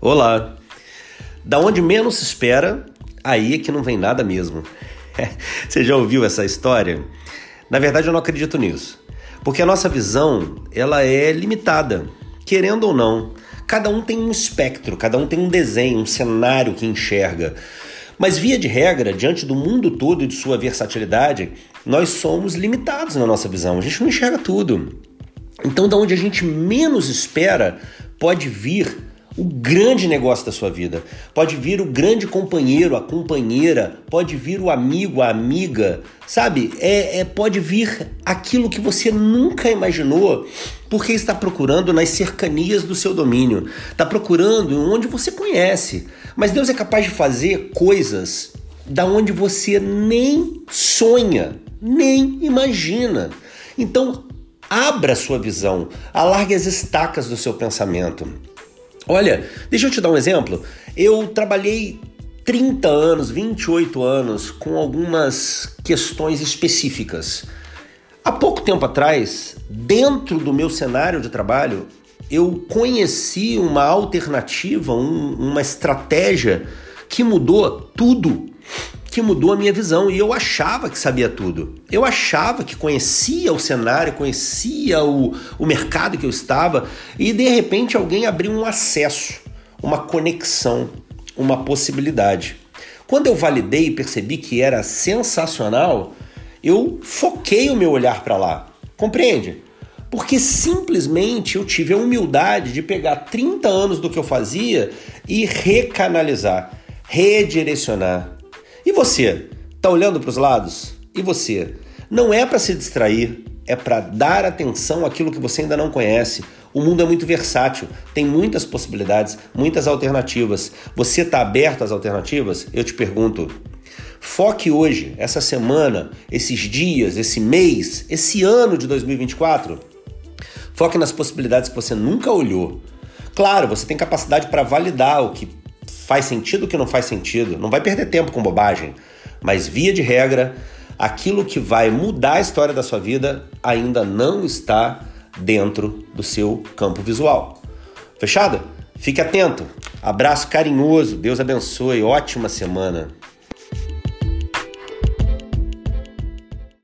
Olá! Da onde menos se espera, aí é que não vem nada mesmo. Você já ouviu essa história? Na verdade, eu não acredito nisso. Porque a nossa visão, ela é limitada, querendo ou não. Cada um tem um espectro, cada um tem um desenho, um cenário que enxerga. Mas via de regra, diante do mundo todo e de sua versatilidade, nós somos limitados na nossa visão. A gente não enxerga tudo. Então, da onde a gente menos espera, pode vir o grande negócio da sua vida. Pode vir o grande companheiro, a companheira, pode vir o amigo, a amiga, sabe? É, é pode vir aquilo que você nunca imaginou, porque está procurando nas cercanias do seu domínio, está procurando onde você conhece. Mas Deus é capaz de fazer coisas da onde você nem sonha, nem imagina. Então, abra sua visão, alargue as estacas do seu pensamento. Olha, deixa eu te dar um exemplo. Eu trabalhei 30 anos, 28 anos com algumas questões específicas. Há pouco tempo atrás, dentro do meu cenário de trabalho, eu conheci uma alternativa, um, uma estratégia que mudou tudo que mudou a minha visão e eu achava que sabia tudo. Eu achava que conhecia o cenário, conhecia o, o mercado que eu estava e de repente alguém abriu um acesso, uma conexão, uma possibilidade. Quando eu validei e percebi que era sensacional, eu foquei o meu olhar para lá. Compreende? Porque simplesmente eu tive a humildade de pegar 30 anos do que eu fazia e recanalizar, redirecionar, e você? Tá olhando para os lados? E você? Não é para se distrair, é para dar atenção àquilo que você ainda não conhece. O mundo é muito versátil, tem muitas possibilidades, muitas alternativas. Você está aberto às alternativas? Eu te pergunto. Foque hoje, essa semana, esses dias, esse mês, esse ano de 2024. Foque nas possibilidades que você nunca olhou. Claro, você tem capacidade para validar o que faz sentido o que não faz sentido, não vai perder tempo com bobagem, mas via de regra, aquilo que vai mudar a história da sua vida ainda não está dentro do seu campo visual. Fechado? Fique atento. Abraço carinhoso. Deus abençoe. Ótima semana.